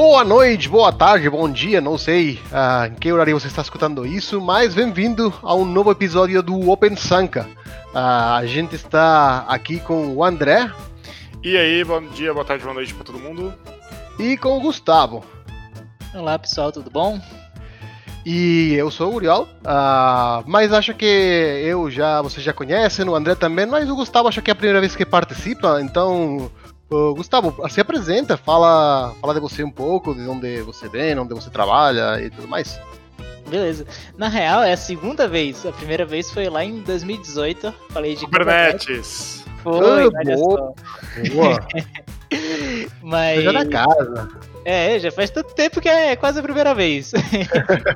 Boa noite, boa tarde, bom dia, não sei uh, em que horário você está escutando isso, mas bem-vindo a um novo episódio do Open Sanka. Uh, a gente está aqui com o André. E aí, bom dia, boa tarde, boa noite para todo mundo. E com o Gustavo. Olá pessoal, tudo bom? E eu sou o Uriol, uh, mas acho que eu já, vocês já conhecem, o André também, mas o Gustavo acho que é a primeira vez que participa, então Uh, Gustavo, se apresenta, fala, fala de você um pouco, de onde você vem, onde você trabalha e tudo mais. Beleza. Na real, é a segunda vez. A primeira vez foi lá em 2018. Falei de Kubernetes. Foi, ah, boa. boa. Mas... Já na casa. É, já faz tanto tempo que é quase a primeira vez.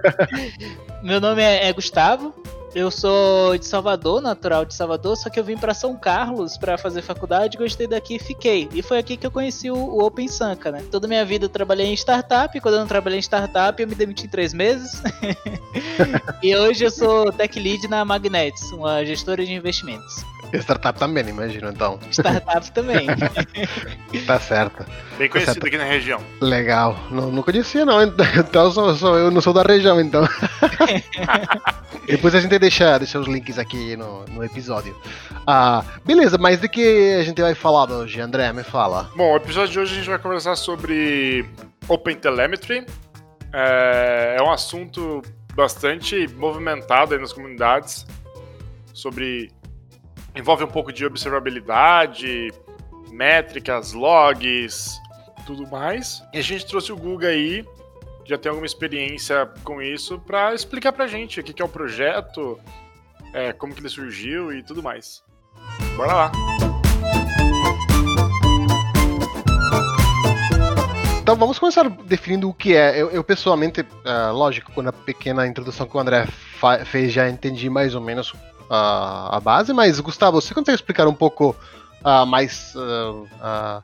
Meu nome é, é Gustavo, eu sou de Salvador, natural de Salvador, só que eu vim para São Carlos para fazer faculdade, gostei daqui e fiquei. E foi aqui que eu conheci o, o Open Sanka, né? Toda minha vida eu trabalhei em startup, quando eu não trabalhei em startup eu me demiti em três meses. e hoje eu sou tech lead na Magnets, uma gestora de investimentos. Startup também, imagino, então. Startup também. tá certo. Bem tá conhecido tá aqui na região. Legal. Não, não conhecia, não. Então, sou, sou, eu não sou da região, então. Depois a gente deixa, deixa os links aqui no, no episódio. Ah, beleza, mas de que a gente vai falar hoje, André? Me fala. Bom, o episódio de hoje a gente vai conversar sobre Open Telemetry. É, é um assunto bastante movimentado aí nas comunidades sobre envolve um pouco de observabilidade, métricas, logs, tudo mais. E a gente trouxe o Guga aí, já tem alguma experiência com isso, para explicar pra gente o que é o projeto, é, como que ele surgiu e tudo mais. Bora lá! Então vamos começar definindo o que é. Eu, eu pessoalmente, uh, lógico, com a pequena introdução que o André fez, já entendi mais ou menos a, a base, mas Gustavo, você consegue explicar um pouco uh, mais, uh,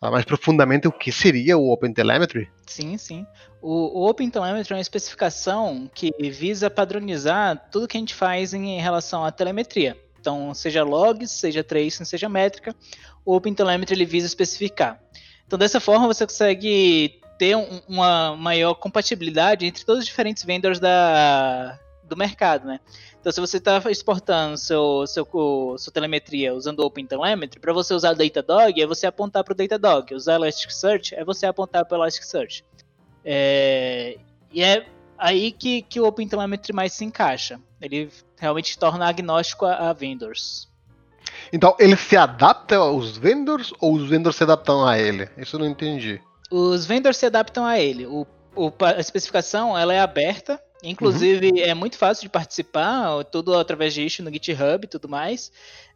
mais profundamente o que seria o OpenTelemetry? Sim, sim. O, o OpenTelemetry é uma especificação que visa padronizar tudo que a gente faz em relação à telemetria. Então, seja logs, seja tracing, seja métrica, o OpenTelemetry ele visa especificar. Então, dessa forma, você consegue ter um, uma maior compatibilidade entre todos os diferentes vendors da, do mercado, né? Então, se você está exportando seu, seu, sua telemetria usando o OpenTelemetry, para você usar o Datadog, é você apontar para o Datadog. Usar Elasticsearch é você apontar para o Elasticsearch. É, e é aí que, que o OpenTelemetry mais se encaixa. Ele realmente torna agnóstico a, a vendors. Então, ele se adapta aos vendors ou os vendors se adaptam a ele? Isso eu não entendi. Os vendors se adaptam a ele. O, o, a especificação ela é aberta Inclusive, uhum. é muito fácil de participar, tudo através de issue no GitHub e tudo mais.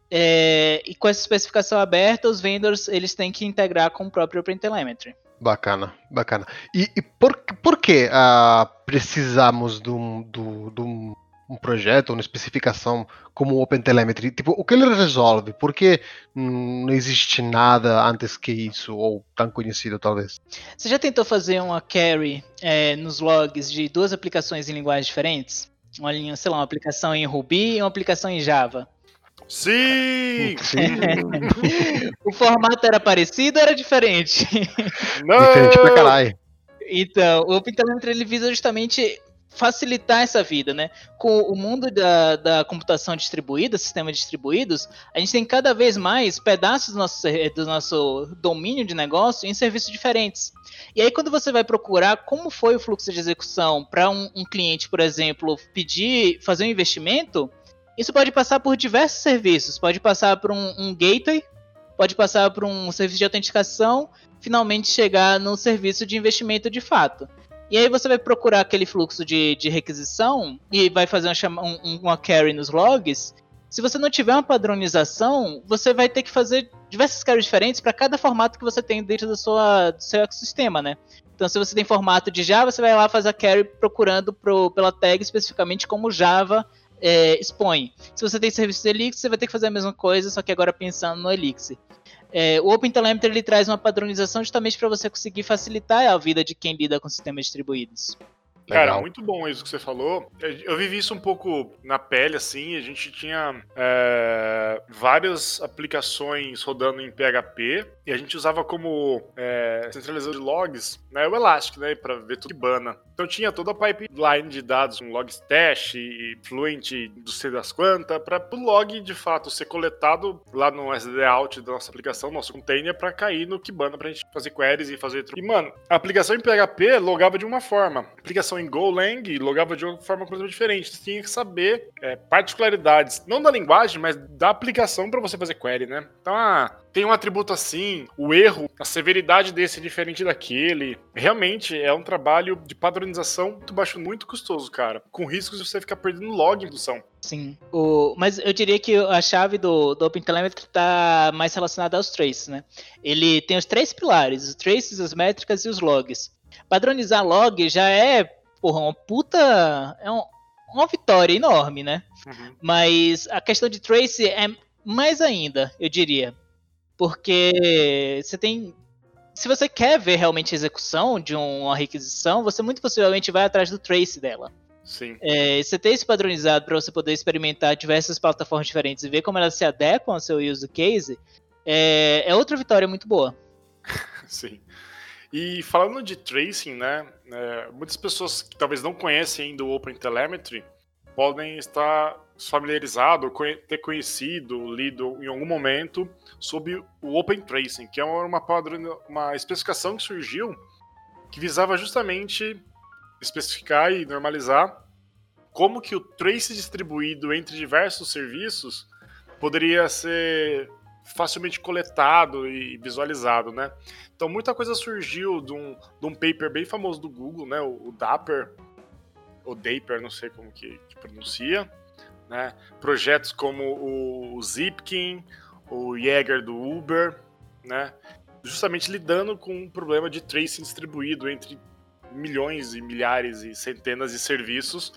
É, e com essa especificação aberta, os vendors eles têm que integrar com o próprio OpenTelemetry. Bacana, bacana. E, e por, por que uh, precisamos de um, de um um projeto, uma especificação como o OpenTelemetry, tipo, o que ele resolve? Por que não existe nada antes que isso, ou tão conhecido talvez? Você já tentou fazer uma carry é, nos logs de duas aplicações em linguagens diferentes? Uma linha, sei lá, uma aplicação em Ruby e uma aplicação em Java. Sim! Sim. o formato era parecido ou era diferente? Não! Diferente pra caralho. Então, o OpenTelemetry ele visa justamente facilitar essa vida, né? Com o mundo da, da computação distribuída, sistemas distribuídos, a gente tem cada vez mais pedaços do nosso, do nosso domínio de negócio em serviços diferentes. E aí, quando você vai procurar como foi o fluxo de execução para um, um, cliente, por exemplo, pedir, fazer um investimento, isso pode passar por diversos serviços. Pode passar por um, um gateway, pode passar por um serviço de autenticação, finalmente chegar no serviço de investimento de fato. E aí você vai procurar aquele fluxo de, de requisição e vai fazer uma, um, uma carry nos logs. Se você não tiver uma padronização, você vai ter que fazer diversas carries diferentes para cada formato que você tem dentro do, sua, do seu ecossistema, né? Então, se você tem formato de Java, você vai lá fazer a carry procurando pro, pela tag especificamente como Java é, expõe. Se você tem serviço de Elixir, você vai ter que fazer a mesma coisa, só que agora pensando no Elixir. É, o OpenTelemetry ele traz uma padronização justamente para você conseguir facilitar a vida de quem lida com sistemas distribuídos. Cara, Legal. muito bom isso que você falou. Eu vivi isso um pouco na pele, assim. A gente tinha é, várias aplicações rodando em PHP e a gente usava como é, centralizador de logs né, o Elastic, né, para ver tudo que bana. Então tinha toda a pipeline de dados com logstash e Fluent do sei das quantas, para o log de fato ser coletado lá no SDD out da nossa aplicação, nosso container, para cair no Kibana pra gente fazer queries e fazer. E mano, a aplicação em PHP logava de uma forma, a aplicação em Golang logava de uma forma completamente diferente. Você tinha que saber é, particularidades, não da linguagem, mas da aplicação para você fazer query, né? Então, ah, tem um atributo assim, o erro, a severidade desse é diferente daquele. Realmente é um trabalho de padronização muito baixo, muito custoso, cara. Com riscos de você ficar perdendo log em produção. Sim. O, mas eu diria que a chave do, do OpenTelemetry está mais relacionada aos traces, né? Ele tem os três pilares, os traces, as métricas e os logs. Padronizar log já é, porra, uma puta... É um, uma vitória enorme, né? Uhum. Mas a questão de trace é mais ainda, eu diria. Porque você tem. Se você quer ver realmente a execução de uma requisição, você muito possivelmente vai atrás do trace dela. Sim. É, você ter isso padronizado para você poder experimentar diversas plataformas diferentes e ver como elas se adequam ao seu use case, é, é outra vitória muito boa. Sim. E falando de tracing, né? É, muitas pessoas que talvez não conhecem ainda o OpenTelemetry podem estar conhe- ter conhecido, lido em algum momento sobre o Open Tracing, que é uma, padroni- uma especificação que surgiu que visava justamente especificar e normalizar como que o trace distribuído entre diversos serviços poderia ser facilmente coletado e visualizado, né? Então muita coisa surgiu de um, de um paper bem famoso do Google, né? O, o Dapper, ou Dapper, não sei como que, que pronuncia, né? Projetos como o, o Zipkin, o Jäger do Uber, né? Justamente lidando com um problema de tracing distribuído entre milhões e milhares e centenas de serviços,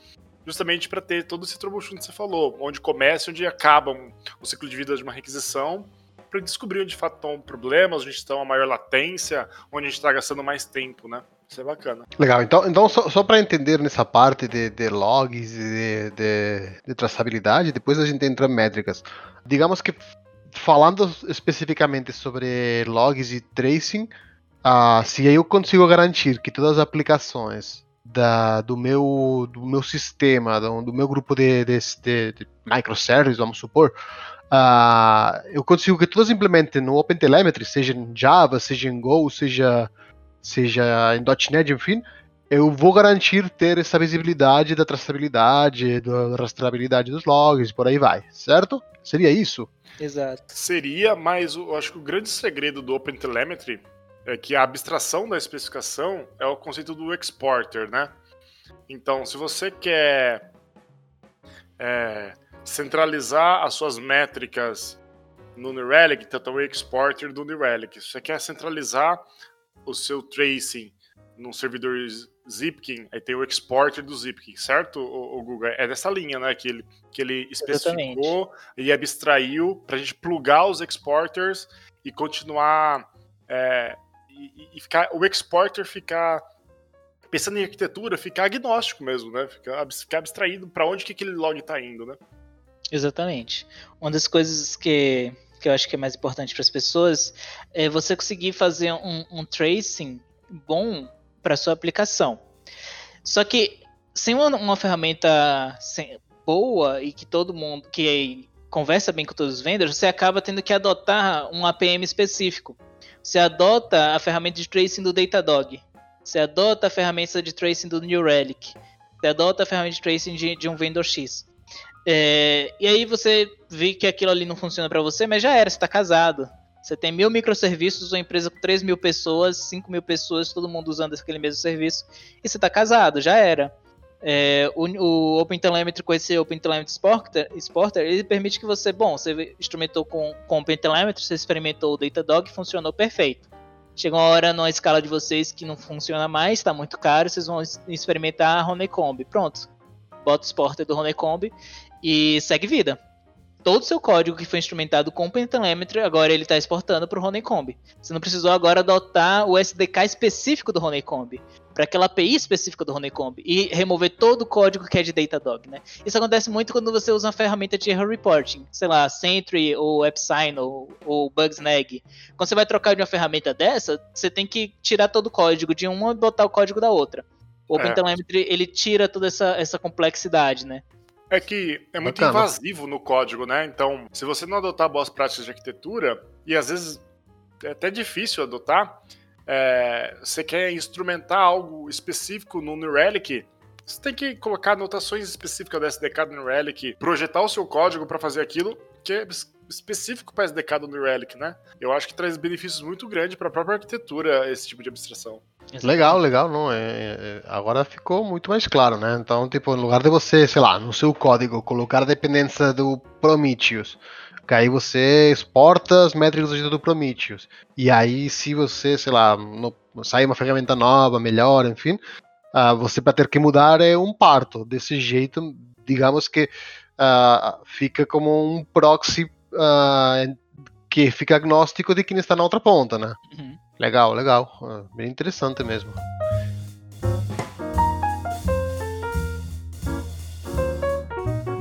justamente para ter todo esse troubleshooting que você falou, onde começa e onde acaba o ciclo de vida de uma requisição, para descobrir onde de fato estão problemas, onde estão a maior latência, onde a gente está gastando mais tempo, né? Isso é bacana. Legal, então, então só, só para entender nessa parte de, de logs e de, de, de traçabilidade, depois a gente entra em métricas. Digamos que falando especificamente sobre logs e tracing, ah, se eu consigo garantir que todas as aplicações da, do, meu, do meu sistema, do, do meu grupo de, de, de, de vamos supor, ah, eu consigo que todas implementem no OpenTelemetry, seja em Java, seja em Go, seja, seja em .NET, enfim, eu vou garantir ter essa visibilidade da traçabilidade, da rastreabilidade dos logs, por aí vai, certo? Seria isso? Exato. Seria, mas eu acho que o grande segredo do OpenTelemetry é que a abstração da especificação é o conceito do exporter, né? Então, se você quer é, centralizar as suas métricas no New Relic, então tem o exporter do New Relic. Se você quer centralizar o seu tracing num servidor Zipkin, aí tem o exporter do Zipkin, certo, o, Google? É dessa linha, né, que ele, que ele especificou e abstraiu para a gente plugar os exporters e continuar é, e, e ficar o exporter ficar pensando em arquitetura, ficar agnóstico mesmo, né? Ficar, ficar abstraído para onde que aquele log está indo, né? Exatamente. Uma das coisas que, que eu acho que é mais importante para as pessoas é você conseguir fazer um, um tracing bom para sua aplicação. Só que sem uma, uma ferramenta sem, boa e que todo mundo que conversa bem com todos os vendors, você acaba tendo que adotar um APM específico. Você adota a ferramenta de tracing do Datadog. Você adota a ferramenta de tracing do New Relic. Você adota a ferramenta de tracing de, de um vendor X. É, e aí você vê que aquilo ali não funciona para você, mas já era, você está casado. Você tem mil microserviços, uma empresa com 3 mil pessoas, 5 mil pessoas, todo mundo usando aquele mesmo serviço, e você está casado, já era. É, o, o OpenTelemetry com esse OpenTelemetry Exporter, ele permite que você, bom, você instrumentou com, com OpenTelemetry, você experimentou o Datadog, funcionou perfeito. Chega uma hora numa escala de vocês que não funciona mais, está muito caro, vocês vão experimentar a Honeycomb. Pronto. Bota o exporter do Honeycomb e segue vida. Todo o seu código que foi instrumentado com o OpenTelemetry, agora ele está exportando para o Honeycomb. Você não precisou agora adotar o SDK específico do Honeycomb. para aquela API específica do Honeycomb e remover todo o código que é de Datadog, né? Isso acontece muito quando você usa uma ferramenta de error reporting, sei lá, Sentry ou AppSign ou, ou Bugsnag. Quando você vai trocar de uma ferramenta dessa, você tem que tirar todo o código de uma e botar o código da outra. O OpenTelemetry, é. ele tira toda essa, essa complexidade, né? É que é muito Bacana. invasivo no código, né? Então, se você não adotar boas práticas de arquitetura, e às vezes é até difícil adotar, é, você quer instrumentar algo específico no New Relic, você tem que colocar anotações específicas do SDK do New Relic, projetar o seu código para fazer aquilo que é específico para SDK do New Relic, né? Eu acho que traz benefícios muito grandes para a própria arquitetura esse tipo de abstração. Legal, legal, não é, é, agora ficou muito mais claro, né? Então, tipo, no lugar de você, sei lá, no seu código colocar a dependência do Prometheus, que aí você exporta as métricas do Prometheus. E aí, se você, sei lá, no, sai uma ferramenta nova, melhor, enfim, uh, você vai ter que mudar é um parto. Desse jeito, digamos que uh, fica como um proxy uh, que fica agnóstico de quem está na outra ponta, né? Uhum. Legal, legal. Bem interessante mesmo.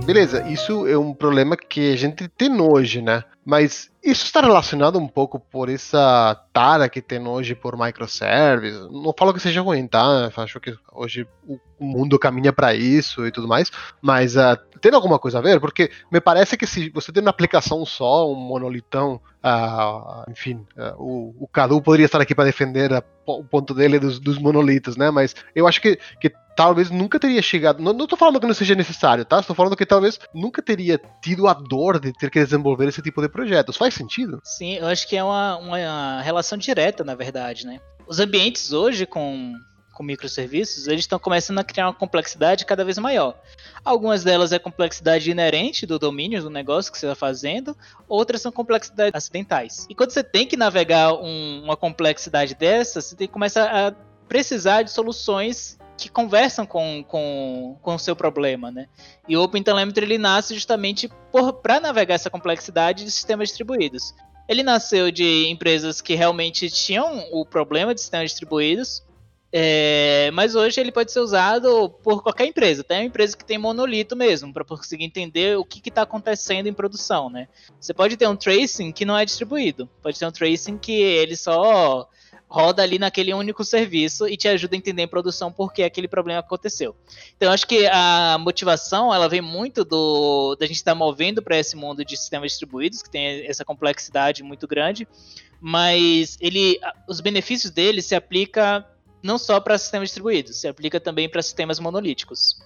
Beleza, isso é um problema que a gente tem hoje, né? Mas isso está relacionado um pouco por essa tara que tem hoje por microservices. Não falo que seja ruim, tá? Acho que hoje o mundo caminha para isso e tudo mais. Mas uh, tem alguma coisa a ver? Porque me parece que se você tem uma aplicação só, um monolitão, uh, enfim, uh, o, o Cadu poderia estar aqui para defender o ponto dele dos, dos monolitos, né? Mas eu acho que, que talvez nunca teria chegado. Não, não tô falando que não seja necessário, tá? Estou falando que talvez nunca teria tido a dor de ter que desenvolver esse tipo de projetos. Faz sentido? Sim, eu acho que é uma, uma relação direta, na verdade, né? Os ambientes hoje com, com microserviços, eles estão começando a criar uma complexidade cada vez maior. Algumas delas é complexidade inerente do domínio do negócio que você está fazendo, outras são complexidades acidentais. E quando você tem que navegar um, uma complexidade dessa, você tem que começar a precisar de soluções que conversam com, com, com o seu problema, né? E o OpenTelemetry ele nasce justamente para navegar essa complexidade de sistemas distribuídos. Ele nasceu de empresas que realmente tinham o problema de sistemas distribuídos, é, mas hoje ele pode ser usado por qualquer empresa, até uma empresa que tem monolito mesmo, para conseguir entender o que está acontecendo em produção, né? Você pode ter um tracing que não é distribuído, pode ter um tracing que ele só roda ali naquele único serviço e te ajuda a entender em produção por que aquele problema aconteceu. Então, acho que a motivação ela vem muito do da gente estar tá movendo para esse mundo de sistemas distribuídos que tem essa complexidade muito grande, mas ele, os benefícios dele se aplica não só para sistemas distribuídos, se aplica também para sistemas monolíticos.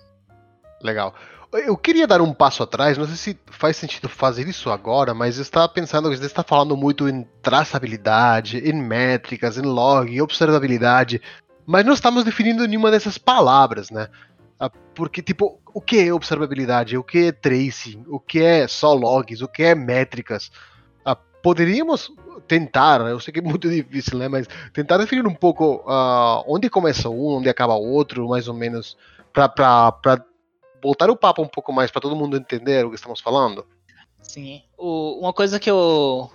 Legal. Eu queria dar um passo atrás, não sei se faz sentido fazer isso agora, mas eu estava pensando você está falando muito em traçabilidade, em métricas, em log, em observabilidade, mas não estamos definindo nenhuma dessas palavras, né? Ah, porque, tipo, o que é observabilidade? O que é tracing? O que é só logs? O que é métricas? Ah, poderíamos tentar, eu sei que é muito difícil, né? Mas tentar definir um pouco uh, onde começa um, onde acaba outro, mais ou menos, para voltar o papo um pouco mais para todo mundo entender o que estamos falando? Sim. O, uma coisa que eu,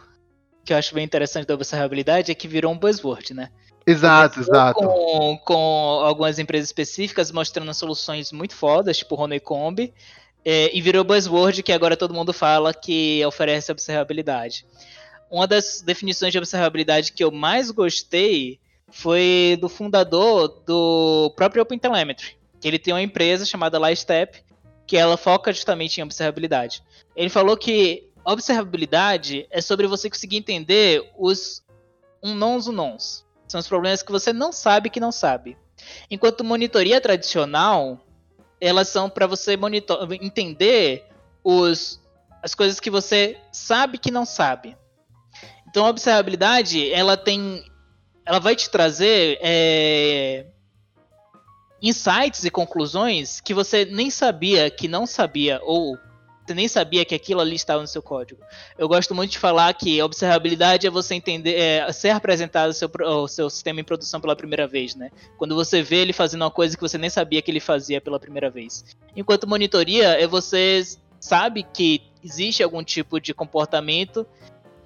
que eu acho bem interessante da observabilidade é que virou um buzzword, né? Exato, exato. Com, com algumas empresas específicas mostrando soluções muito fodas, tipo Honeycomb, é, e virou buzzword que agora todo mundo fala que oferece observabilidade. Uma das definições de observabilidade que eu mais gostei foi do fundador do próprio OpenTelemetry, que ele tem uma empresa chamada Lightstep, que ela foca justamente em observabilidade. Ele falou que observabilidade é sobre você conseguir entender os unknowns unknowns. São os problemas que você não sabe que não sabe. Enquanto monitoria tradicional, elas são para você monitor entender os, as coisas que você sabe que não sabe. Então a observabilidade, ela tem. Ela vai te trazer é, insights e conclusões que você nem sabia que não sabia, ou você nem sabia que aquilo ali estava no seu código. Eu gosto muito de falar que observabilidade é você entender, é, ser apresentado o seu, o seu sistema em produção pela primeira vez, né? Quando você vê ele fazendo uma coisa que você nem sabia que ele fazia pela primeira vez. Enquanto monitoria é você sabe que existe algum tipo de comportamento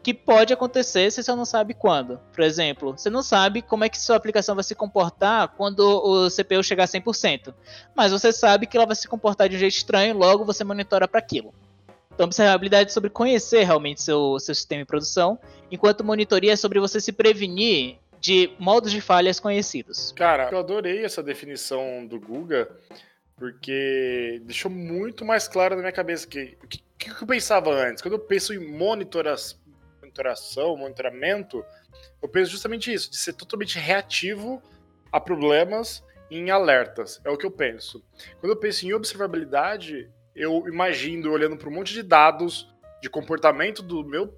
que pode acontecer, você só não sabe quando. Por exemplo, você não sabe como é que sua aplicação vai se comportar quando o CPU chegar a 100%. Mas você sabe que ela vai se comportar de um jeito estranho, logo você monitora para aquilo. Então, observabilidade é sobre conhecer realmente seu, seu sistema de produção, enquanto monitoria é sobre você se prevenir de modos de falhas conhecidos. Cara, eu adorei essa definição do Guga, porque deixou muito mais claro na minha cabeça que o que, que, eu pensava antes. Quando eu penso em monitoração, monitoração, monitoramento, eu penso justamente isso, de ser totalmente reativo a problemas em alertas. É o que eu penso. Quando eu penso em observabilidade, eu imagino olhando para um monte de dados de comportamento do meu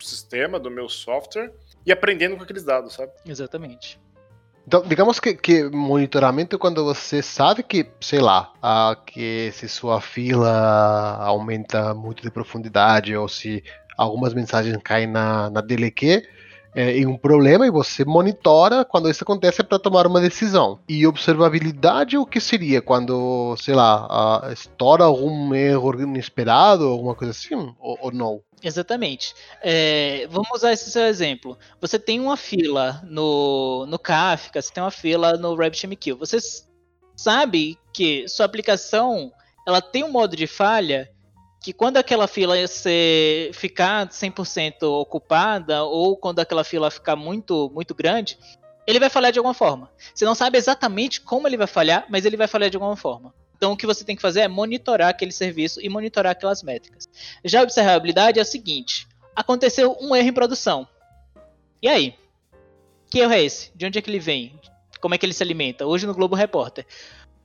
sistema, do meu software, e aprendendo com aqueles dados, sabe? Exatamente. Então, digamos que, que monitoramento é quando você sabe que, sei lá, a, que se sua fila aumenta muito de profundidade ou se algumas mensagens caem na, na DLQ, é, em um problema e você monitora quando isso acontece para tomar uma decisão. E observabilidade, o que seria quando, sei lá, estoura algum erro inesperado, alguma coisa assim, ou, ou não? Exatamente. É, vamos usar esse seu exemplo. Você tem uma fila no, no Kafka, você tem uma fila no RabbitMQ. Você sabe que sua aplicação ela tem um modo de falha que quando aquela fila ser, ficar 100% ocupada ou quando aquela fila ficar muito, muito grande, ele vai falhar de alguma forma. Você não sabe exatamente como ele vai falhar, mas ele vai falhar de alguma forma. Então o que você tem que fazer é monitorar aquele serviço e monitorar aquelas métricas. Já a observabilidade é o seguinte: aconteceu um erro em produção. E aí? Que erro é esse? De onde é que ele vem? Como é que ele se alimenta? Hoje no Globo Repórter.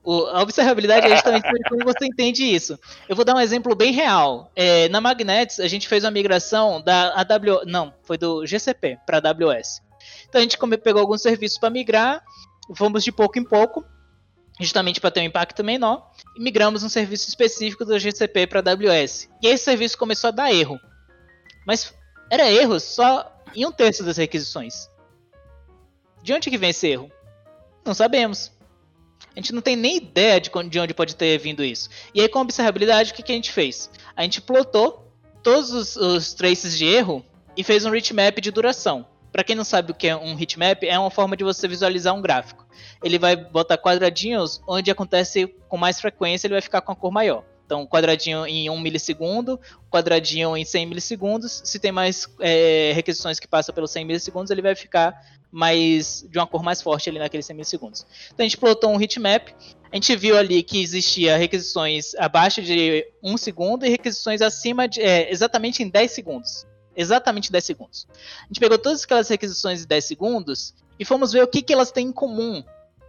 A observabilidade é justamente como você entende isso. Eu vou dar um exemplo bem real. É, na Magnetics, a gente fez uma migração da AWS, não, foi do GCP para AWS. Então a gente pegou alguns serviços para migrar, fomos de pouco em pouco, justamente para ter um impacto menor, e migramos um serviço específico do GCP para AWS. E esse serviço começou a dar erro. Mas era erro só em um terço das requisições. De onde que vem esse erro? Não sabemos. A gente não tem nem ideia de, de onde pode ter vindo isso. E aí, com observabilidade, o que, que a gente fez? A gente plotou todos os, os traces de erro e fez um heatmap de duração. Para quem não sabe o que é um heatmap, é uma forma de você visualizar um gráfico. Ele vai botar quadradinhos onde acontece com mais frequência, ele vai ficar com a cor maior. Então, quadradinho em 1 milissegundo, quadradinho em 100 milissegundos. Se tem mais é, requisições que passam pelos 100 milissegundos, ele vai ficar mais de uma cor mais forte ali naqueles 100 milissegundos. Então, a gente plotou um heatmap. A gente viu ali que existia requisições abaixo de 1 segundo e requisições acima de é, exatamente em 10 segundos. Exatamente 10 segundos. A gente pegou todas aquelas requisições de 10 segundos e fomos ver o que, que elas têm em comum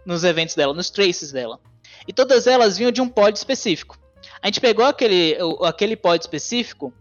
nos eventos dela, nos traces dela. E todas elas vinham de um pod específico. A gente pegou aquele, aquele pod específico,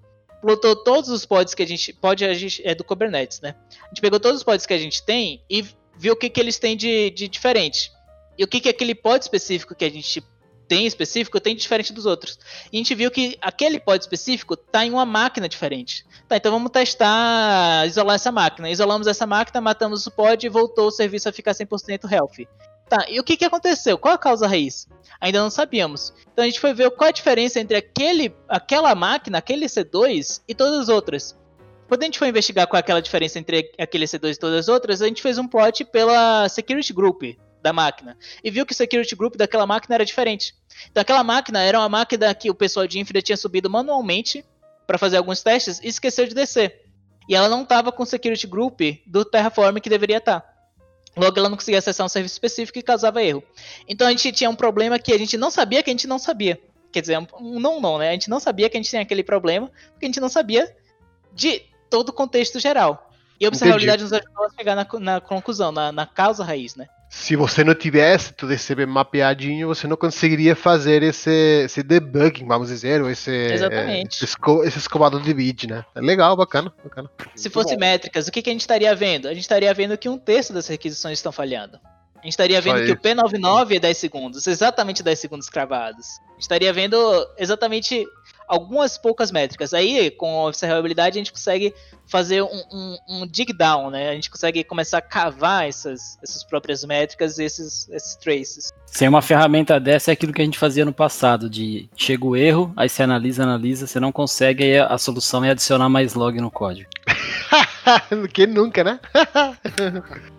plotou todos os pods que a gente. Pod a gente, é do Kubernetes, né? A gente pegou todos os pods que a gente tem e viu o que, que eles têm de, de diferente. E o que, que aquele pod específico que a gente tem específico tem de diferente dos outros. E a gente viu que aquele pod específico está em uma máquina diferente. Tá, então vamos testar, isolar essa máquina. Isolamos essa máquina, matamos o pod e voltou o serviço a ficar 100% healthy. Tá, e o que, que aconteceu? Qual a causa raiz? Ainda não sabíamos. Então a gente foi ver qual a diferença entre aquele, aquela máquina, aquele C2 e todas as outras. Quando a gente foi investigar qual é aquela diferença entre aquele C2 e todas as outras, a gente fez um plot pela Security Group da máquina e viu que o Security Group daquela máquina era diferente. Então aquela máquina era uma máquina que o pessoal de infra tinha subido manualmente para fazer alguns testes e esqueceu de descer. E ela não estava com o Security Group do Terraform que deveria estar. Tá. Logo, ela não conseguia acessar um serviço específico e causava erro. Então a gente tinha um problema que a gente não sabia que a gente não sabia. Quer dizer, um não, não, né? A gente não sabia que a gente tinha aquele problema, porque a gente não sabia de todo o contexto geral. E a observabilidade Entendi. nos ajudou a chegar na, na conclusão, na, na causa raiz, né? Se você não tivesse tudo esse mapeadinho, você não conseguiria fazer esse, esse debugging, vamos dizer, ou esse, Exatamente. esse, esse escovado de bit, né? É legal, bacana, bacana. Se fosse métricas, o que, que a gente estaria vendo? A gente estaria vendo que um terço das requisições estão falhando. A gente estaria vendo que o P99 é 10 segundos, exatamente 10 segundos cravados. A gente estaria vendo exatamente algumas poucas métricas. Aí, com a observabilidade, a gente consegue fazer um, um, um, dig down, né? A gente consegue começar a cavar essas, essas próprias métricas, esses, esses traces. Sem uma ferramenta dessa é aquilo que a gente fazia no passado, de chega o erro, aí você analisa, analisa, você não consegue, aí a solução é adicionar mais log no código. Quem nunca, né?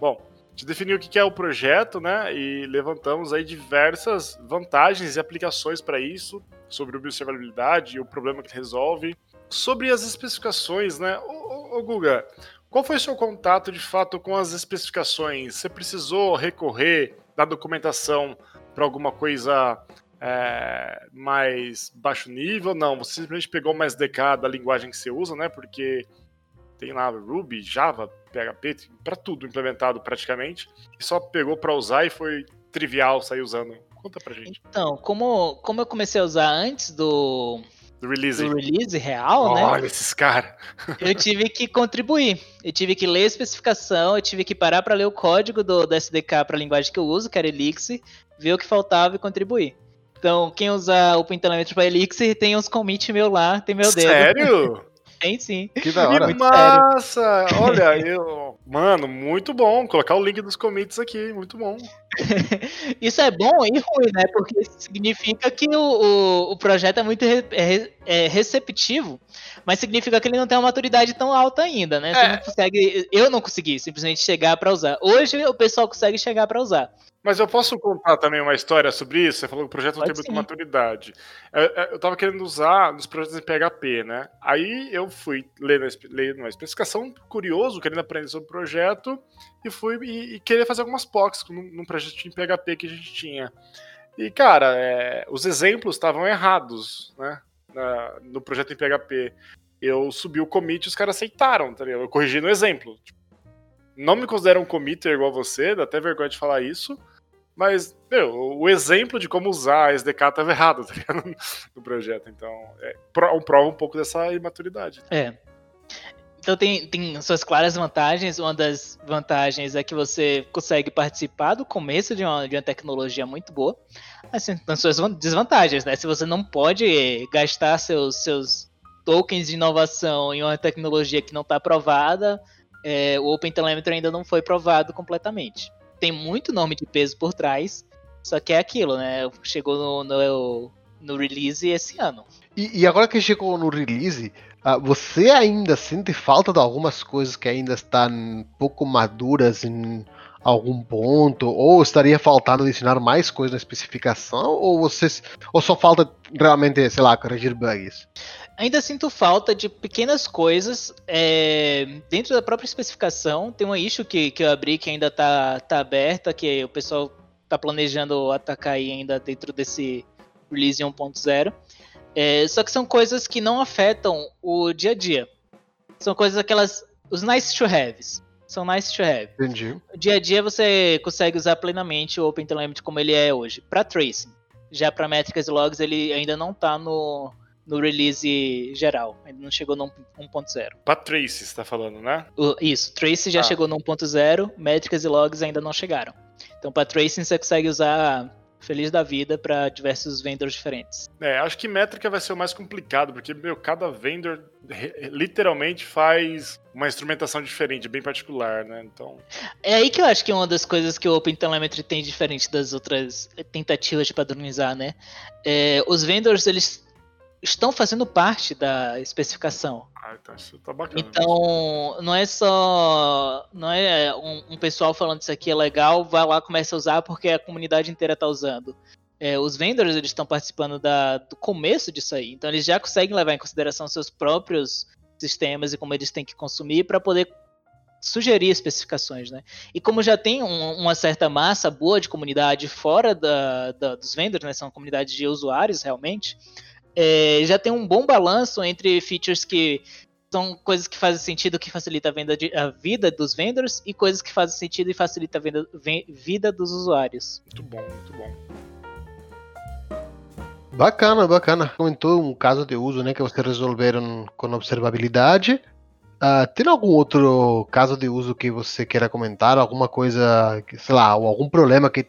Bom, gente definiu o que é o projeto, né? E levantamos aí diversas vantagens e aplicações para isso, sobre observabilidade e o problema que resolve. Sobre as especificações, né? Ô, ô, ô Guga, qual foi o seu contato de fato com as especificações? Você precisou recorrer da documentação para alguma coisa é, mais baixo nível? Não, você simplesmente pegou uma SDK da linguagem que você usa, né? Porque tem lá Ruby, Java, PHP, para tudo implementado praticamente, e só pegou para usar e foi trivial sair usando. Conta pra gente. Então, como, como eu comecei a usar antes do, do release. do release real, Olha né? Olha esses caras. Eu tive que contribuir. Eu tive que ler a especificação, eu tive que parar para ler o código do, do SDK para a linguagem que eu uso, que era Elixir, ver o que faltava e contribuir. Então, quem usa o Pentelemetro para Elixir tem uns commit meu lá, tem meu dedo. Sério? Tem sim. Que da hora. Muito Massa! Olha, eu. Mano, muito bom. Colocar o link dos commits aqui, muito bom. Isso é bom e ruim, né? Porque significa que o, o, o projeto é muito re- é, é receptivo, mas significa que ele não tem uma maturidade tão alta ainda, né? Você É. não consegue. Eu não consegui simplesmente chegar para usar. Hoje o pessoal consegue chegar para usar. Mas eu posso contar também uma história sobre isso? Você falou que o projeto não tem muita maturidade. Eu, eu tava querendo usar nos projetos em PHP, né? Aí eu fui lendo, a espe- lendo uma especificação, curioso, querendo aprender sobre o projeto, e fui e, e querer fazer algumas POCs num, num projeto em PHP que a gente tinha. E, cara, é, os exemplos estavam errados, né? Na- no projeto em PHP. Eu subi o commit e os caras aceitaram, tá ligado? Eu corrigi no exemplo. Tipo, não me considero um committer igual você, dá até vergonha de falar isso. Mas, meu, o exemplo de como usar a SDK estava errado, tá ligado? No projeto. Então, é, pro- prova um pouco dessa imaturidade. É. Então tem, tem suas claras vantagens. Uma das vantagens é que você consegue participar do começo de uma, de uma tecnologia muito boa. Assim, tem suas van- desvantagens, né? Se você não pode gastar seus, seus tokens de inovação em uma tecnologia que não está aprovada, é, o OpenTelemetry ainda não foi provado completamente. Tem muito nome de peso por trás, só que é aquilo, né? Chegou no, no, no release esse ano. E, e agora que chegou no release, ah, você ainda sente falta de algumas coisas que ainda estão pouco maduras em algum ponto? Ou estaria faltando adicionar mais coisas na especificação? Ou, vocês, ou só falta realmente, sei lá, corrigir bugs? Ainda sinto falta de pequenas coisas é, dentro da própria especificação. Tem uma issue que, que eu abri que ainda está tá aberta, que o pessoal está planejando atacar ainda dentro desse release 1.0. É, só que são coisas que não afetam o dia a dia. São coisas aquelas. Os nice to haves. São nice to have. Entendi. No dia a dia você consegue usar plenamente o OpenTelemetry como ele é hoje. Para tracing. Já para métricas e logs ele ainda não está no, no release geral. Ainda não chegou no 1.0. Patrice, você tá falando, né? O- Isso, Trace já Ah. chegou no 1.0, métricas e logs ainda não chegaram. Então para tracing você consegue usar feliz da vida para diversos vendors diferentes. É, acho que métrica vai ser o mais complicado, porque, meu, cada vendor literalmente faz uma instrumentação diferente, bem particular, né? Então, É aí que eu acho que é uma das coisas que o OpenTelemetry tem diferente das outras tentativas de padronizar, né? É, os vendors, eles estão fazendo parte da especificação. ah, então isso tá bacana. Então, não é só. Não é um, um pessoal falando isso aqui é legal, vai lá começa a usar porque a comunidade inteira tá usando. É, os vendors eles estão participando da, do começo disso aí. Então eles já conseguem levar em consideração seus próprios sistemas e como eles têm que consumir para poder sugerir especificações, né? E como já tem um- uma certa massa boa de comunidade fora da, da- dos vendors, né? São comunidades de usuários realmente, é, já tem um bom balanço entre features que são coisas que fazem sentido, que facilita a, venda de- a vida dos vendors e coisas que fazem sentido e facilita a venda- ven- vida dos usuários. Muito bom, muito bom. Bacana, bacana. Comentou um caso de uso, né, que vocês resolveram com observabilidade. Ah, tem algum outro caso de uso que você queira comentar? Alguma coisa, sei lá, ou algum problema que,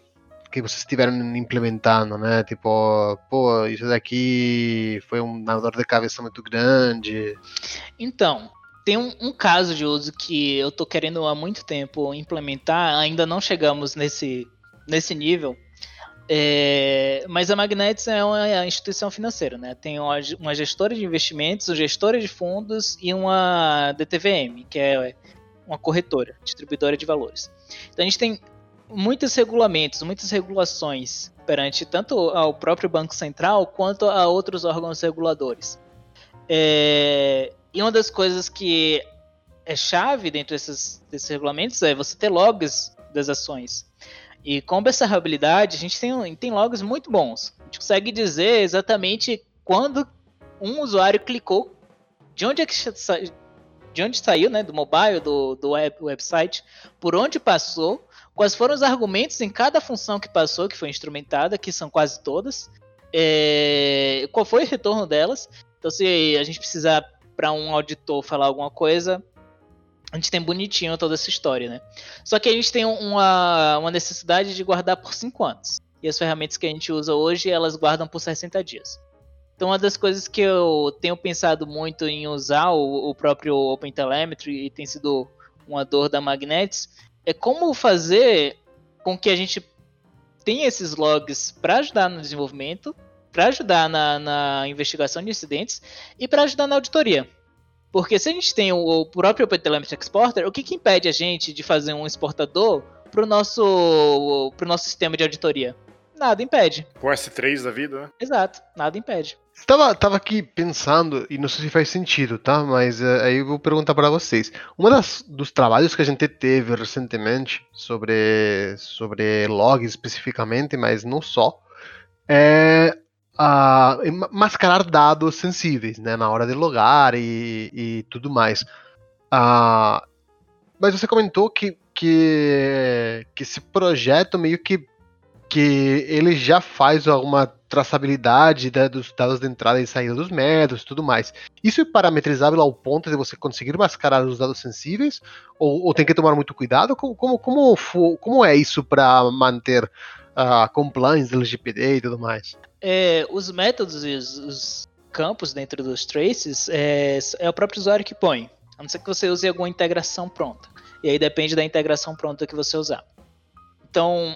que vocês estiveram implementando, né? Tipo, pô, isso daqui foi um dor de cabeça muito grande. Então, tem um, um caso de uso que eu tô querendo há muito tempo implementar, ainda não chegamos nesse, nesse nível, É, mas a Magnetics é uma instituição financeira, né? Tem uma, uma gestora de investimentos, uma gestora de fundos e uma DTVM, que é uma corretora, distribuidora de valores. Então a gente tem muitos regulamentos, muitas regulações perante tanto ao próprio Banco Central quanto a outros órgãos reguladores. É, e uma das coisas que é chave dentro desses, desses regulamentos é você ter logs das ações. E com observabilidade, a gente tem, tem logs muito bons. A gente consegue dizer exatamente quando um usuário clicou, de onde é que de onde saiu, né, do mobile, do, do web, website, por onde passou, quais foram os argumentos em cada função que passou, que foi instrumentada, que são quase todas, é, qual foi o retorno delas. Então, se a gente precisar para um auditor falar alguma coisa, a gente tem bonitinho toda essa história, né? Só que a gente tem uma, uma necessidade de guardar por 5 anos. E as ferramentas que a gente usa hoje, elas guardam por 60 dias. Então, uma das coisas que eu tenho pensado muito em usar o, o próprio OpenTelemetry e tem sido uma dor da Magnetics é como fazer com que a gente tenha esses logs para ajudar no desenvolvimento, para ajudar na, na, investigação de incidentes e para ajudar na auditoria. Porque se a gente tem o, o próprio OpenTelemetry Exporter, o que, que impede a gente de fazer um exportador para o nosso, nosso sistema de auditoria? Nada impede. Com S3 da vida, né? Exato, nada impede. Estava tava aqui pensando, e não sei se faz sentido, tá? Mas uh, aí eu vou perguntar para vocês. Um dos trabalhos que a gente teve recentemente sobre, sobre logs especificamente, mas não só, é uh, mascarar dados sensíveis, né? Na hora de logar e, e tudo mais. Uh, mas você comentou que, que, que esse projeto meio que que ele já faz alguma traçabilidade dos dados de entrada e saída dos métodos e tudo mais. Isso é parametrizável ao ponto de você conseguir mascarar os dados sensíveis? Ou, ou tem que tomar muito cuidado? Como, como, como, como é isso para manter a uh, compliance do LGPD e tudo mais? É, os métodos e os, os, campos dentro dos traces é, é o próprio usuário que põe. A não ser que você use alguma integração pronta. E aí depende da integração pronta que você usar. Então,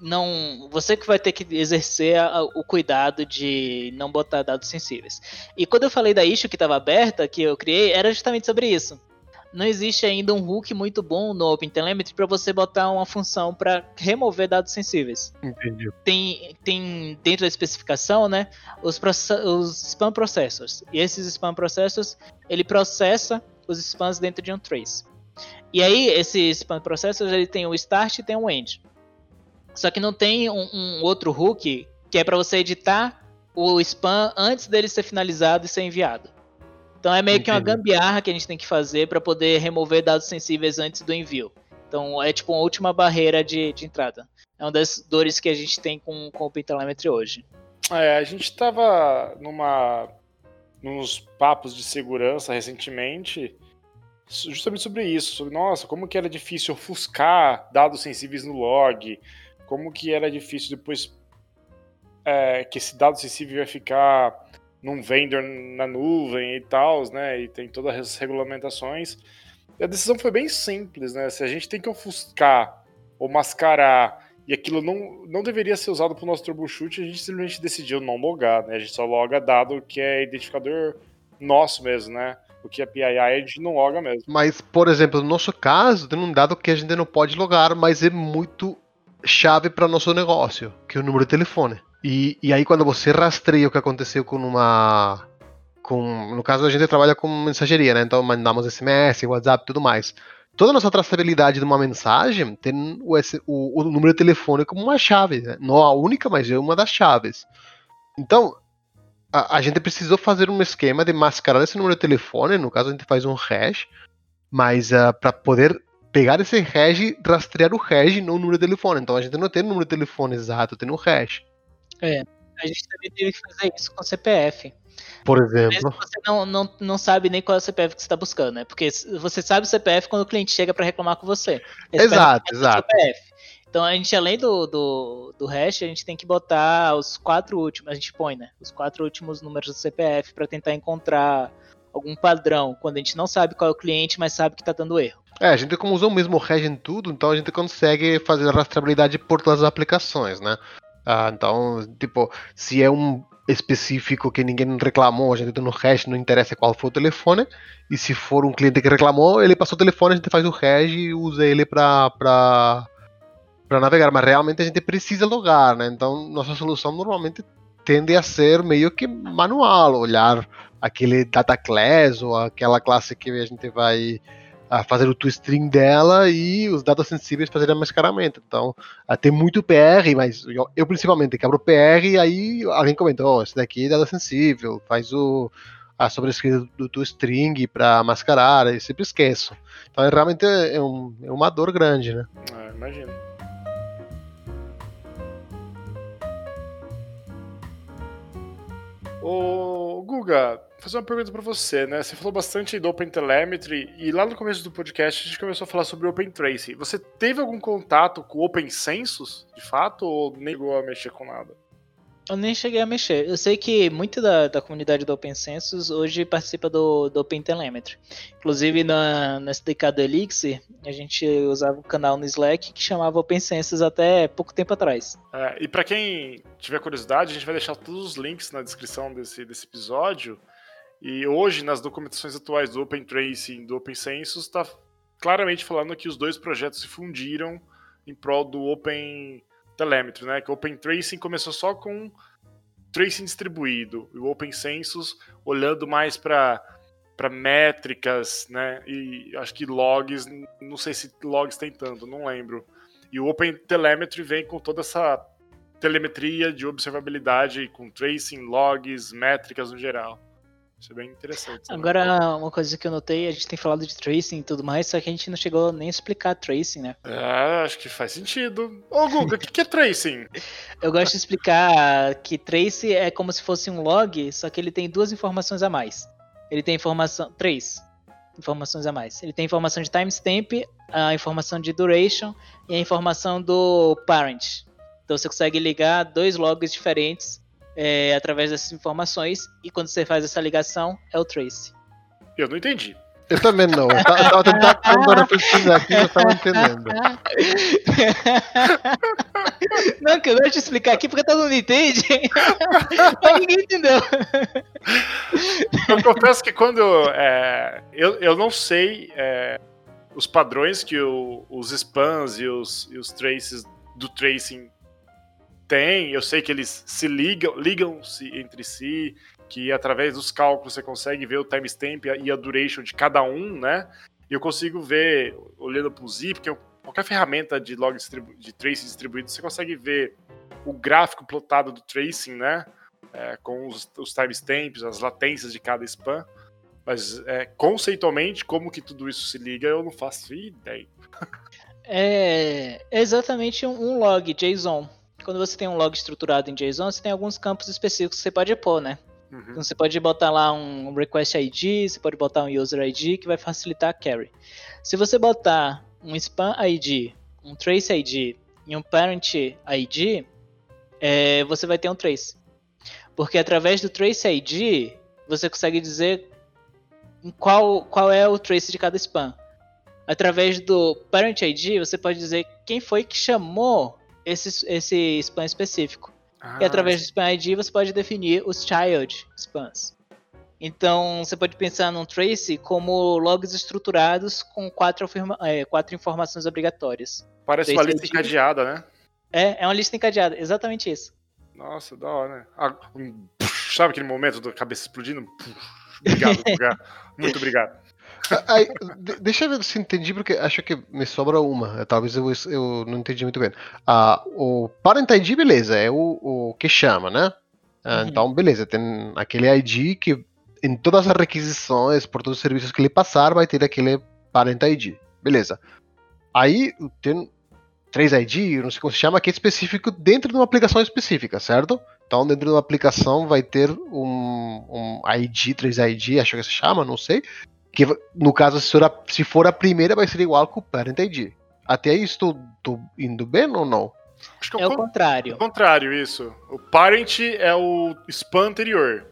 não você que vai ter que exercer a, o cuidado de não botar dados sensíveis. E quando eu falei da issue que estava aberta, que eu criei, era justamente sobre isso. Não existe ainda um hook muito bom no OpenTelemetry para você botar uma função para remover dados sensíveis. Entendi. Tem, tem dentro da especificação, né, os, os spam processors. E esses spam processors, ele processa os spams dentro de um trace. E aí, esse spam processor, ele tem o start e tem o end. Só que não tem um, um outro hook que é para você editar o spam antes dele ser finalizado e ser enviado. Então é meio Entendi. que uma gambiarra que a gente tem que fazer para poder remover dados sensíveis antes do envio. Então é tipo uma última barreira de, de entrada. É uma das dores que a gente tem com, com o OpenTelemetry hoje. É, a gente estava numa nos papos de segurança recentemente, justamente sobre isso, sobre nossa, como que era difícil ofuscar dados sensíveis no log, como que era difícil depois é, que esse dado sensível vai ficar num vendor na nuvem e tal, né? E tem todas as regulamentações. E a decisão foi bem simples, né? Se a gente tem que ofuscar ou mascarar e aquilo não, não deveria ser usado para o nosso troubleshoot, a gente simplesmente decidiu não logar, né? A gente só loga dado que é identificador nosso mesmo, né? O que é PII a gente não loga mesmo. Mas, por exemplo, no nosso caso, tem um dado que a gente não pode logar, mas é muito chave para nosso negócio, que é o número de telefone. E, e aí quando você rastreia o que aconteceu com uma com, no caso a gente trabalha com mensageria, né? Então mandamos SMS, WhatsApp, tudo mais. Toda a nossa traçabilidade de uma mensagem tem o, o, o número de telefone como uma chave, né? não a única, mas é uma das chaves. Então a, a gente precisou fazer um esquema de mascarar esse número de telefone, no caso a gente faz um hash, mas uh, para poder pegar esse hash rastrear o hash no número de telefone. Então a gente não tem o número de telefone exato, tem o hash. É, a gente também teve que fazer isso com CPF. Por exemplo. você não, não, não sabe nem qual é o CPF que você está buscando, né? Porque você sabe o CPF quando o cliente chega para reclamar com você. Esse exato, exato. Então a gente, além do, do, do hash, a gente tem que botar os quatro últimos, a gente põe, né? Os quatro últimos números do CPF para tentar encontrar algum padrão, quando a gente não sabe qual é o cliente, mas sabe que está dando erro. É, a gente como usa o mesmo hash em tudo, então a gente consegue fazer a rastreabilidade por todas as aplicações, né? Ah, então, tipo, se é um específico que ninguém reclamou, a gente tem no hash, não interessa qual foi o telefone. E se for um cliente que reclamou, ele passou o telefone, a gente faz o hash e usa ele para para para navegar. Mas realmente a gente precisa logar, né? Então, nossa solução normalmente tende a ser meio que manual, olhar aquele data class ou aquela classe que a gente vai a fazer o toString dela e os dados sensíveis fazer o mascaramento. Então, uh, tem muito PR, mas eu, eu principalmente quebro PR e aí alguém comentou, oh, esse daqui é dado sensível, faz o a sobrescrita do toString para mascarar, e sempre esqueço. Então, é, realmente é, um, é uma dor grande, né? É, imagino. Ô, Guga, fazer uma pergunta para você, né? Você falou bastante do OpenTelemetry e lá no começo do podcast a gente começou a falar sobre o OpenTracing. Você teve algum contato com o OpenCensus, de fato, ou nem chegou a mexer com nada? Eu nem cheguei a mexer. Eu sei que muito da, da comunidade do Open Census hoje participa do, do Open Telemetry. Inclusive na, na SDK do Elixir, a gente usava um canal no Slack que chamava Open Census até pouco tempo atrás. É, e para quem tiver curiosidade, a gente vai deixar todos os links na descrição desse, desse episódio. E hoje, nas documentações atuais do Open Tracing do Open Census, está claramente falando que os dois projetos se fundiram em prol do Open Telemetry, né? Que o Open Tracing começou só com tracing distribuído, e o Open Census olhando mais para para métricas, né? E acho que logs, não sei se logs tem tanto, não lembro. E o Open Telemetry vem com toda essa telemetria de observabilidade com tracing, logs, métricas no geral. Isso é bem interessante. Agora, uma coisa que eu notei, a gente tem falado de tracing e tudo mais, só que a gente não chegou nem a explicar tracing, né? É, acho que faz sentido. Ô, Guga, o que, que é tracing? Eu gosto de explicar que tracing é como se fosse um log, só que ele tem duas informações a mais. Ele tem informação. Três informações a mais. Ele tem informação de timestamp, a informação de duration e a informação do parent. Então você consegue ligar dois logs diferentes é, através dessas informações, e quando você faz essa ligação, é o trace. Eu não entendi. Eu também não. Eu tava tentando pesquisar aqui, eu estava entendendo. Não, que eu gosto de explicar aqui porque todo mundo entende. Mas ninguém entendeu. Eu confesso que quando. É, eu, eu não sei é, os padrões que o, os spams e os, e os traces do tracing tem, eu sei que eles se ligam, ligam-se entre si, que através dos cálculos você consegue ver o timestamp e a duration de cada um, né? E eu consigo ver, olhando para o zip, que é qualquer ferramenta de log de tracing distribuído, você consegue ver o gráfico plotado do tracing, né? É, com os, os timestamps, as latências de cada spam. Mas é, conceitualmente, como que tudo isso se liga, eu não faço ideia. É exatamente um log JSON quando você tem um log estruturado em JSON, você tem alguns campos específicos que você pode pôr, né? Uhum. Então você pode botar lá um request ID, você pode botar um user ID que vai facilitar a carry. Se você botar um spam ID, um trace ID e um parent ID, é, você vai ter um trace. Porque através do trace ID, você consegue dizer qual, qual é o trace de cada spam. Através do parent ID, você pode dizer quem foi que chamou esse, esse spam específico. Ah, e através do spam ID você pode definir os child spams. Então você pode pensar num trace como logs estruturados com quatro, afirma, é, quatro informações obrigatórias. Parece trace uma lista ID. encadeada, né? É, é uma lista encadeada, exatamente isso. Nossa, da hora, né? Ah, um, sabe aquele momento da cabeça explodindo? Obrigado, obrigado. Muito obrigado. Aí, deixa eu ver se entendi, porque acho que me sobra uma. Talvez eu, eu não entendi muito bem. Ah, o Parent ID, beleza, é o, o que chama, né? Ah, uhum. Então, beleza, tem aquele ID que em todas as requisições, por todos os serviços que ele passar, vai ter aquele Parent ID. Beleza. Aí tem 3ID, não sei como se chama, que é específico dentro de uma aplicação específica, certo? Então, dentro de uma aplicação vai ter um, um ID, 3ID, acho que se chama, não sei, que no caso, se for, a, se for a primeira, vai ser igual com o Parent ID. Até aí estou, estou indo bem ou não? Acho que é, é o contrário. O contrário, isso. O Parent é o spam anterior.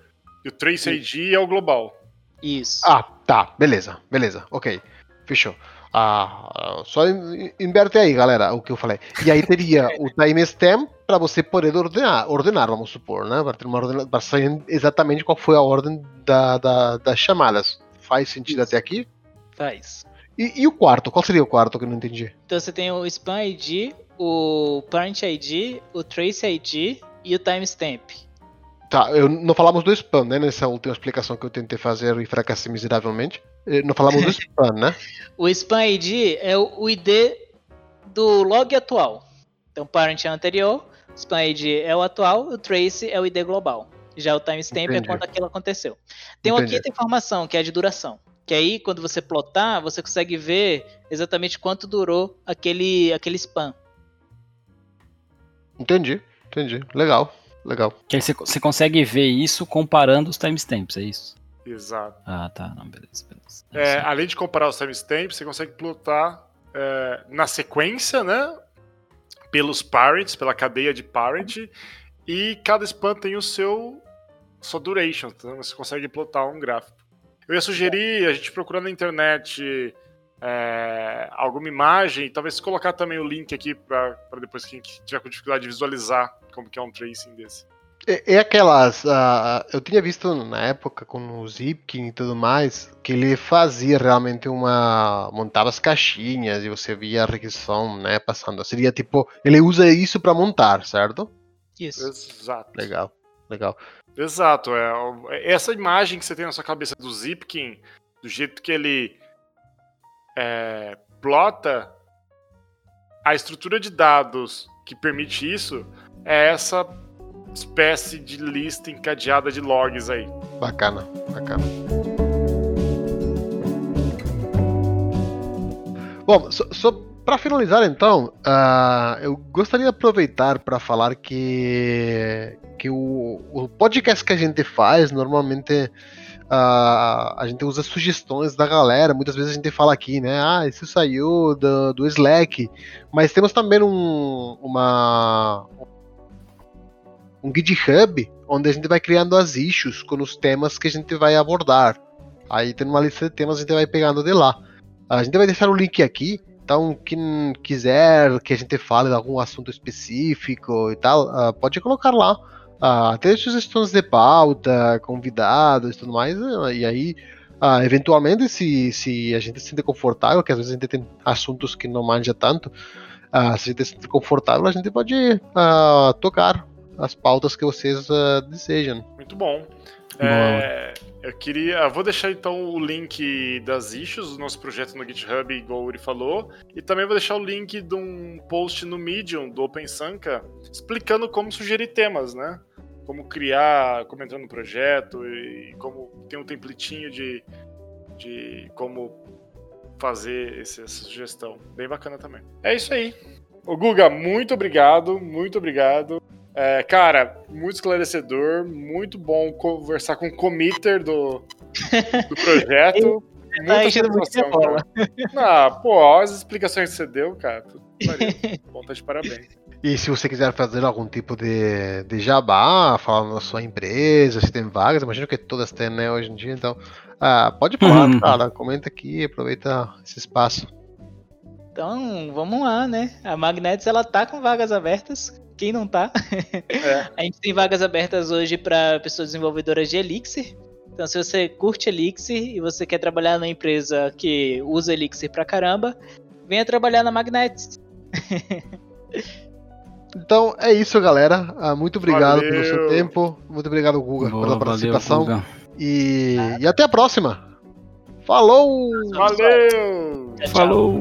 E o Trace ID é o global. Isso. Ah, tá. Beleza, beleza. Ok. Fechou. Ah, só in- inverte aí, galera, o que eu falei. E aí teria o timestamp para você poder ordenar, ordenar, vamos supor, né? Para ter uma ordena, para saber exatamente qual foi a ordem da, da- das chamadas. Faz sentido até aqui? Faz. E, e o quarto? Qual seria o quarto que eu não entendi? Então você tem o Spam ID, o Parent ID, o Trace ID e o Timestamp. Tá, eu, não falamos do spam, né? Nessa última explicação que eu tentei fazer e fracassei miseravelmente. Eh, Não falamos do spam, né? O Spam ID é o ID do log atual. Então, Parent é o anterior, Spam ID é o atual, o Trace é o ID global. Já o Timestamp é quando aquilo aconteceu. Tem uma quinta informação, que é a de duração. Que aí, quando você plotar, você consegue ver exatamente quanto durou aquele, aquele spam. Entendi, entendi. Legal, legal. Que aí você, você consegue ver isso comparando os timestamps, é isso? Exato. Ah, tá. Não, beleza, beleza. É, além de comparar os timestamps, você consegue plotar é, na sequência, né? Pelos parents, pela cadeia de parent, e cada spam tem o seu sua duration, então você consegue plotar um gráfico. Eu ia sugerir a gente procurar na internet é, alguma imagem, talvez colocar também o link aqui para depois quem tiver com dificuldade de visualizar como que é um tracing desse. É, é aquelas. ah, eu tinha visto na época com o Zipkin e tudo mais, que ele fazia realmente uma. montava as caixinhas e você via a requisição, né, passando. Seria tipo. Ele usa isso para montar, certo? Isso. Exato. Legal, legal. Exato, é o- essa imagem que você tem na sua cabeça do Zipkin, do jeito que ele é, plota a estrutura de dados que permite isso é essa espécie de lista encadeada de logs aí. Bacana, bacana. Bom, só, só para finalizar então, ah, eu gostaria de aproveitar para falar que, que o, o podcast que a gente faz normalmente ah, a gente usa sugestões da galera. Muitas vezes a gente fala aqui, né? Ah, isso saiu do, do Slack, mas temos também um, uma um GitHub onde a gente vai criando as issues com os temas que a gente vai abordar. Aí tem uma lista de temas a gente vai pegando de lá. A gente vai deixar o link aqui. Então, quem quiser que a gente fale de algum assunto específico e tal, ah, pode colocar lá. Ah, até sugestões de pauta, convidados e tudo mais. ah, E aí, ah, eventualmente, se, se a gente se sente confortável, que às vezes a gente tem assuntos que não manja tanto, ah, se a gente se sente confortável, a gente pode tocar as pautas que vocês desejam. Muito bom. É, eu queria. eu Vou deixar então o link das issues do nosso projeto no GitHub, igual o Uri falou. E também vou deixar o link de um post no Medium do OpenSanka explicando como sugerir temas, né? Como criar, como entrar no projeto e como tem um templatinho de, de como fazer essa sugestão. Bem bacana também. É isso aí. Ô Guga, muito obrigado, muito obrigado. É, cara, muito esclarecedor, muito bom conversar com o committer do, do projeto. Tá Muita enchendo minha bola. cara. Ah, pô, as explicações que você deu, cara. Bom, tá de parabéns. E se você quiser fazer algum tipo de, de jabá, falando da sua empresa, se tem vagas, imagino que todas têm, né, hoje em dia, então ah, pode falar, Uhum. cara, comenta aqui, aproveita esse espaço. Então, vamos lá, né? A Magnetics, ela tá com vagas abertas. Quem não tá? É. A gente tem vagas abertas hoje para pessoas desenvolvedoras de Elixir. Então, se você curte Elixir e você quer trabalhar numa empresa que usa Elixir pra caramba, venha trabalhar na Magnetics. Então é isso, galera. Ah, muito obrigado pelo seu Valeu. tempo. Muito obrigado, Guga, Boa, pela valeu, participação. Guga. e, e até a próxima. Falou! Valeu! Falou!